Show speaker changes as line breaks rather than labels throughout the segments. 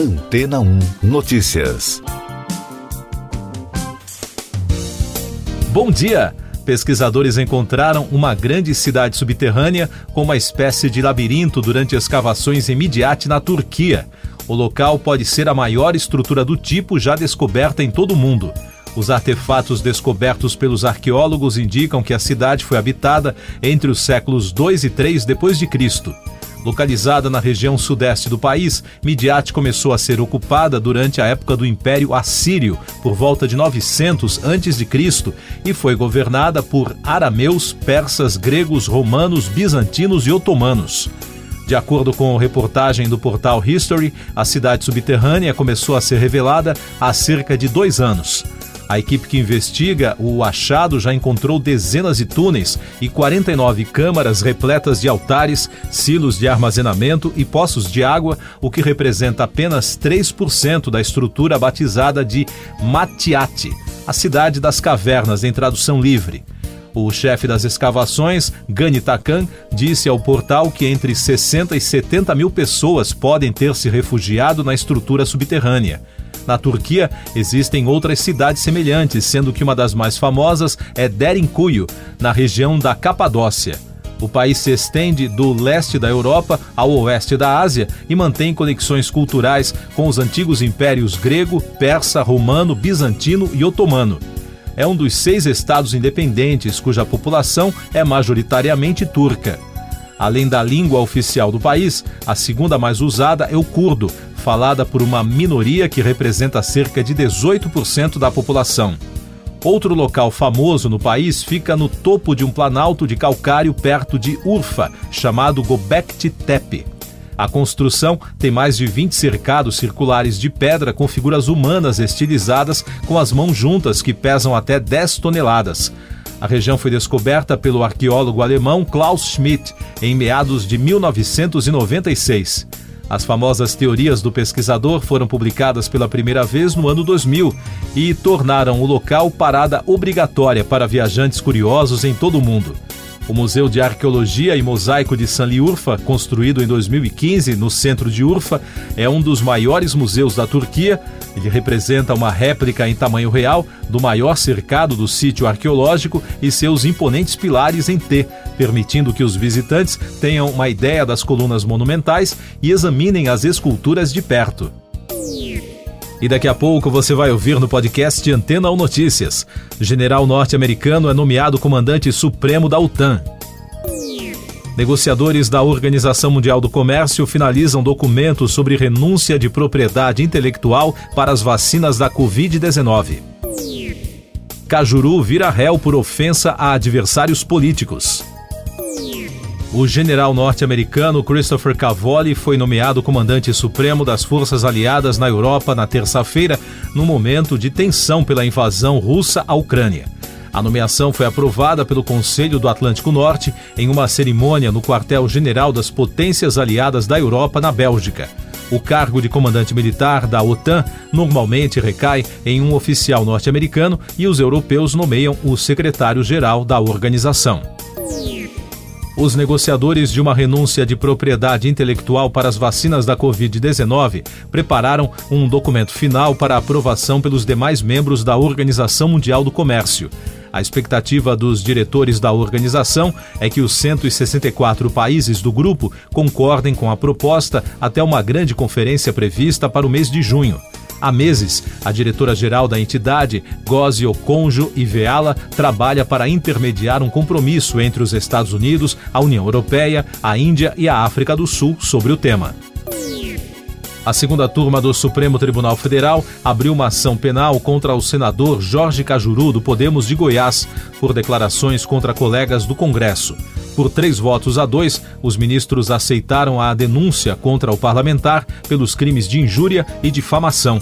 Antena 1 Notícias.
Bom dia! Pesquisadores encontraram uma grande cidade subterrânea com uma espécie de labirinto durante escavações em Midyat, na Turquia. O local pode ser a maior estrutura do tipo já descoberta em todo o mundo. Os artefatos descobertos pelos arqueólogos indicam que a cidade foi habitada entre os séculos 2 e 3 depois de Cristo. Localizada na região sudeste do país, Midiat começou a ser ocupada durante a época do Império Assírio, por volta de 900 a.C., e foi governada por arameus, persas, gregos, romanos, bizantinos e otomanos. De acordo com reportagem do portal History, a cidade subterrânea começou a ser revelada há cerca de dois anos. A equipe que investiga o achado já encontrou dezenas de túneis e 49 câmaras repletas de altares, silos de armazenamento e poços de água, o que representa apenas 3% da estrutura batizada de Matiate, a cidade das cavernas em tradução livre. O chefe das escavações, Gani Takan, disse ao portal que entre 60 e 70 mil pessoas podem ter se refugiado na estrutura subterrânea. Na Turquia, existem outras cidades semelhantes, sendo que uma das mais famosas é Derinkuyu, na região da Capadócia. O país se estende do leste da Europa ao oeste da Ásia e mantém conexões culturais com os antigos impérios grego, persa, romano, bizantino e otomano. É um dos seis estados independentes cuja população é majoritariamente turca. Além da língua oficial do país, a segunda mais usada é o curdo, falada por uma minoria que representa cerca de 18% da população. Outro local famoso no país fica no topo de um planalto de calcário perto de Urfa, chamado Gobekli Tepe. A construção tem mais de 20 cercados circulares de pedra com figuras humanas estilizadas com as mãos juntas que pesam até 10 toneladas. A região foi descoberta pelo arqueólogo alemão Klaus Schmidt em meados de 1996. As famosas teorias do pesquisador foram publicadas pela primeira vez no ano 2000 e tornaram o local parada obrigatória para viajantes curiosos em todo o mundo. O Museu de Arqueologia e Mosaico de Sanli Urfa, construído em 2015 no centro de Urfa, é um dos maiores museus da Turquia. Ele representa uma réplica em tamanho real do maior cercado do sítio arqueológico e seus imponentes pilares em T, permitindo que os visitantes tenham uma ideia das colunas monumentais e examinem as esculturas de perto. E daqui a pouco você vai ouvir no podcast Antena ou Notícias. General norte-americano é nomeado comandante supremo da OTAN. Negociadores da Organização Mundial do Comércio finalizam documento sobre renúncia de propriedade intelectual para as vacinas da Covid-19. Cajuru vira réu por ofensa a adversários políticos. O general norte-americano Christopher Cavoli foi nomeado comandante supremo das forças aliadas na Europa na terça-feira, no momento de tensão pela invasão russa à Ucrânia. A nomeação foi aprovada pelo Conselho do Atlântico Norte em uma cerimônia no quartel-general das Potências Aliadas da Europa, na Bélgica. O cargo de comandante militar da OTAN normalmente recai em um oficial norte-americano e os europeus nomeiam o secretário-geral da organização. Os negociadores de uma renúncia de propriedade intelectual para as vacinas da Covid-19 prepararam um documento final para aprovação pelos demais membros da Organização Mundial do Comércio. A expectativa dos diretores da organização é que os 164 países do grupo concordem com a proposta até uma grande conferência prevista para o mês de junho. Há meses, a diretora-geral da entidade, Gozi Okonjo Iveala, trabalha para intermediar um compromisso entre os Estados Unidos, a União Europeia, a Índia e a África do Sul sobre o tema. A segunda turma do Supremo Tribunal Federal abriu uma ação penal contra o senador Jorge Cajuru, do Podemos de Goiás, por declarações contra colegas do Congresso. Por três votos a dois, os ministros aceitaram a denúncia contra o parlamentar pelos crimes de injúria e difamação.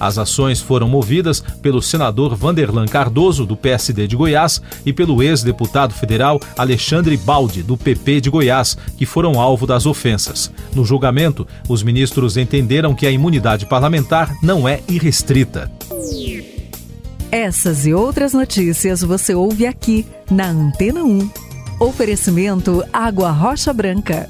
As ações foram movidas pelo senador Vanderlan Cardoso, do PSD de Goiás, e pelo ex-deputado federal Alexandre Baldi, do PP de Goiás, que foram alvo das ofensas. No julgamento, os ministros entenderam que a imunidade parlamentar não é irrestrita.
Essas e outras notícias você ouve aqui na Antena 1. Oferecimento Água Rocha Branca.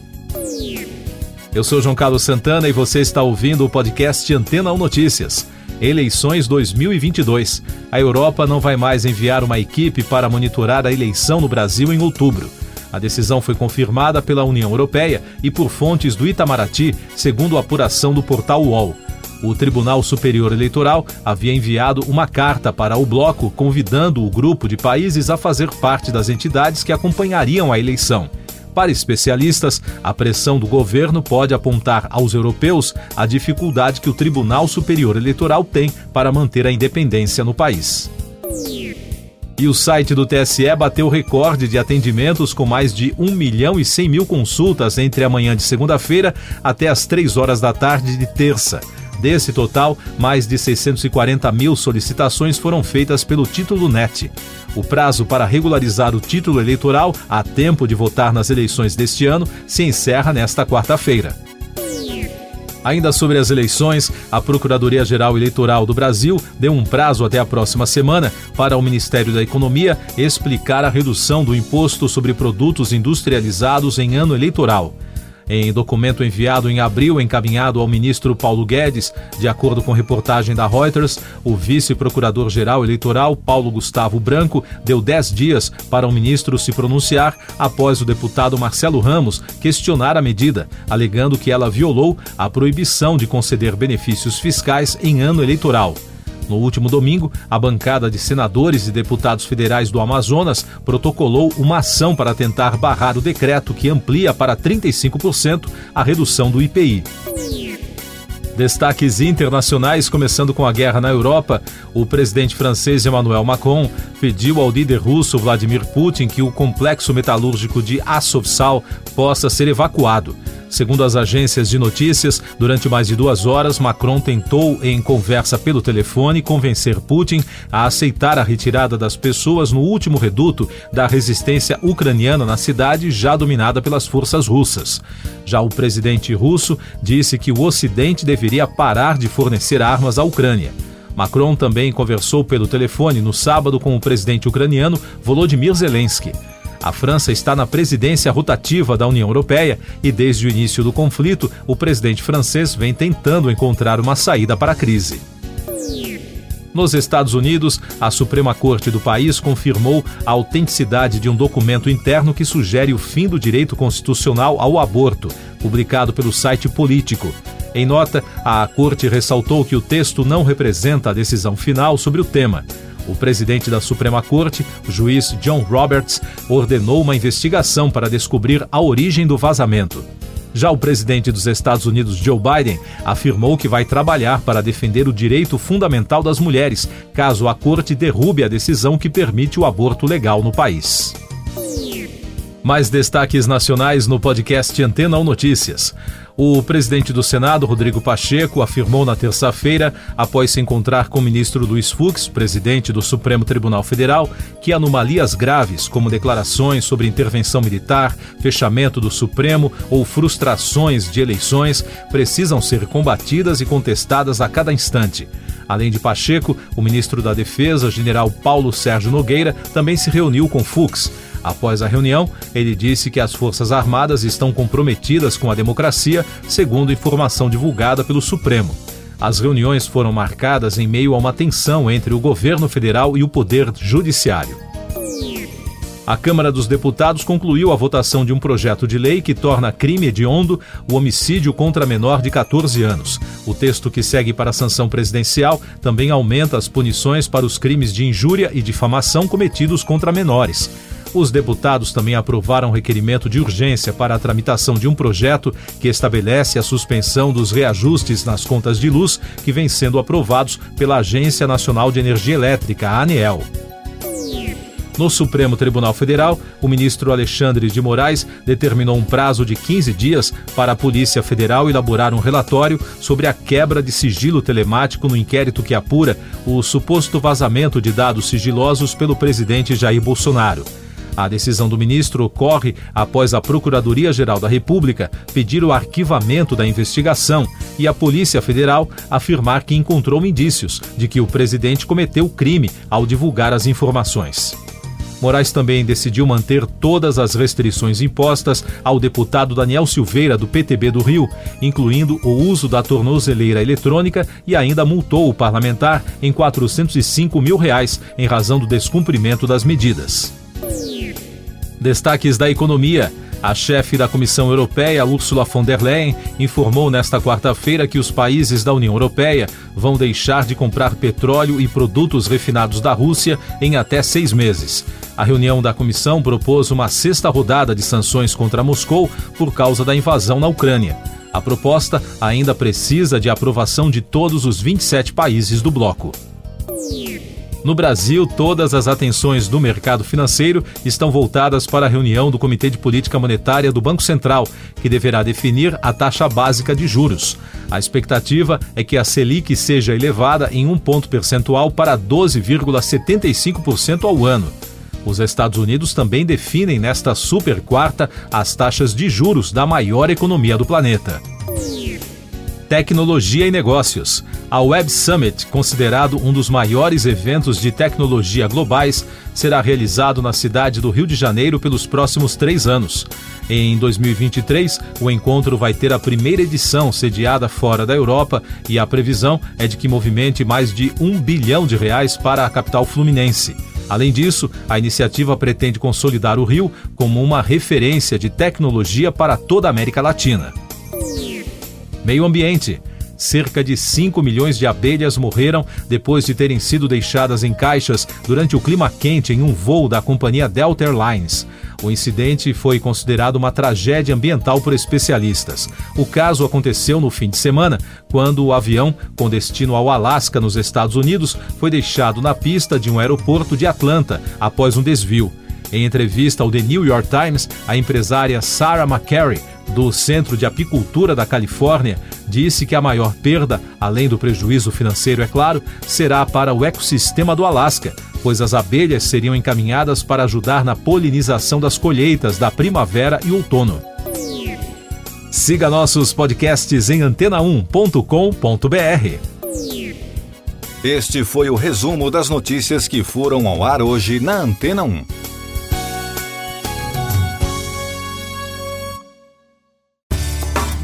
Eu sou João Carlos Santana e você está ouvindo o podcast Antena 1 Notícias. Eleições 2022. A Europa não vai mais enviar uma equipe para monitorar a eleição no Brasil em outubro. A decisão foi confirmada pela União Europeia e por fontes do Itamaraty, segundo a apuração do portal UOL. O Tribunal Superior Eleitoral havia enviado uma carta para o bloco convidando o grupo de países a fazer parte das entidades que acompanhariam a eleição. Para especialistas, a pressão do governo pode apontar aos europeus a dificuldade que o Tribunal Superior Eleitoral tem para manter a independência no país. E o site do TSE bateu recorde de atendimentos com mais de 1 milhão e 100 mil consultas entre a manhã de segunda-feira até as 3 horas da tarde de terça. Desse total, mais de 640 mil solicitações foram feitas pelo título NET. O prazo para regularizar o título eleitoral a tempo de votar nas eleições deste ano se encerra nesta quarta-feira. Ainda sobre as eleições, a Procuradoria-Geral Eleitoral do Brasil deu um prazo até a próxima semana para o Ministério da Economia explicar a redução do imposto sobre produtos industrializados em ano eleitoral. Em documento enviado em abril, encaminhado ao ministro Paulo Guedes, de acordo com reportagem da Reuters, o vice-procurador-geral eleitoral, Paulo Gustavo Branco, deu 10 dias para o ministro se pronunciar após o deputado Marcelo Ramos questionar a medida, alegando que ela violou a proibição de conceder benefícios fiscais em ano eleitoral. No último domingo, a bancada de senadores e deputados federais do Amazonas protocolou uma ação para tentar barrar o decreto que amplia para 35% a redução do IPI. Destaques internacionais, começando com a guerra na Europa, o presidente francês Emmanuel Macron pediu ao líder russo Vladimir Putin que o complexo metalúrgico de Azovstal possa ser evacuado. Segundo as agências de notícias, durante mais de duas horas, Macron tentou, em conversa pelo telefone, convencer Putin a aceitar a retirada das pessoas no último reduto da resistência ucraniana na cidade já dominada pelas forças russas. Já o presidente russo disse que o Ocidente deveria parar de fornecer armas à Ucrânia. Macron também conversou pelo telefone no sábado com o presidente ucraniano Volodymyr Zelensky. A França está na presidência rotativa da União Europeia e, desde o início do conflito, o presidente francês vem tentando encontrar uma saída para a crise. Nos Estados Unidos, a Suprema Corte do país confirmou a autenticidade de um documento interno que sugere o fim do direito constitucional ao aborto, publicado pelo site Político. Em nota, a Corte ressaltou que o texto não representa a decisão final sobre o tema. O presidente da Suprema Corte, o juiz John Roberts, ordenou uma investigação para descobrir a origem do vazamento. Já o presidente dos Estados Unidos, Joe Biden, afirmou que vai trabalhar para defender o direito fundamental das mulheres, caso a corte derrube a decisão que permite o aborto legal no país. Mais destaques nacionais no podcast Antena 1 Notícias. O presidente do Senado, Rodrigo Pacheco, afirmou na terça-feira, após se encontrar com o ministro Luiz Fux, presidente do Supremo Tribunal Federal, que anomalias graves, como declarações sobre intervenção militar, fechamento do Supremo ou frustrações de eleições, precisam ser combatidas e contestadas a cada instante. Além de Pacheco, o ministro da Defesa, general Paulo Sérgio Nogueira, também se reuniu com Fux. Após a reunião, ele disse que as Forças Armadas estão comprometidas com a democracia, segundo informação divulgada pelo Supremo. As reuniões foram marcadas em meio a uma tensão entre o governo federal e o poder judiciário. A Câmara dos Deputados concluiu a votação de um projeto de lei que torna crime hediondo o homicídio contra menor de 14 anos. O texto que segue para a sanção presidencial também aumenta as punições para os crimes de injúria e difamação cometidos contra menores. Os deputados também aprovaram requerimento de urgência para a tramitação de um projeto que estabelece a suspensão dos reajustes nas contas de luz que vem sendo aprovados pela Agência Nacional de Energia Elétrica, a ANEEL. No Supremo Tribunal Federal, o ministro Alexandre de Moraes determinou um prazo de 15 dias para a Polícia Federal elaborar um relatório sobre a quebra de sigilo telemático no inquérito que apura o suposto vazamento de dados sigilosos pelo presidente Jair Bolsonaro. A decisão do ministro ocorre após a Procuradoria-Geral da República pedir o arquivamento da investigação e a Polícia Federal afirmar que encontrou indícios de que o presidente cometeu crime ao divulgar as informações. Moraes também decidiu manter todas as restrições impostas ao deputado Daniel Silveira, do PTB do Rio, incluindo o uso da tornozeleira eletrônica e ainda multou o parlamentar em 405 mil reais em razão do descumprimento das medidas. Destaques da economia. A chefe da Comissão Europeia, Ursula von der Leyen, informou nesta quarta-feira que os países da União Europeia vão deixar de comprar petróleo e produtos refinados da Rússia em até seis meses. A reunião da comissão propôs uma sexta rodada de sanções contra Moscou por causa da invasão na Ucrânia. A proposta ainda precisa de aprovação de todos os 27 países do bloco. No Brasil, todas as atenções do mercado financeiro estão voltadas para a reunião do Comitê de Política Monetária do Banco Central, que deverá definir a taxa básica de juros. A expectativa é que a Selic seja elevada em um ponto percentual para 12,75% ao ano. Os Estados Unidos também definem nesta super quarta as taxas de juros da maior economia do planeta. Tecnologia e Negócios. A Web Summit, considerado um dos maiores eventos de tecnologia globais, será realizado na cidade do Rio de Janeiro pelos próximos três anos. Em 2023, o encontro vai ter a primeira edição sediada fora da Europa e a previsão é de que movimente mais de um bilhão de reais para a capital fluminense. Além disso, a iniciativa pretende consolidar o Rio como uma referência de tecnologia para toda a América Latina. Meio Ambiente. Cerca de 5 milhões de abelhas morreram depois de terem sido deixadas em caixas durante o clima quente em um voo da companhia Delta Airlines. O incidente foi considerado uma tragédia ambiental por especialistas. O caso aconteceu no fim de semana, quando o avião, com destino ao Alasca, nos Estados Unidos, foi deixado na pista de um aeroporto de Atlanta após um desvio. Em entrevista ao The New York Times, a empresária Sarah McCary do Centro de Apicultura da Califórnia disse que a maior perda, além do prejuízo financeiro, é claro, será para o ecossistema do Alasca, pois as abelhas seriam encaminhadas para ajudar na polinização das colheitas da primavera e outono. Siga nossos podcasts em antena1.com.br.
Este foi o resumo das notícias que foram ao ar hoje na Antena 1.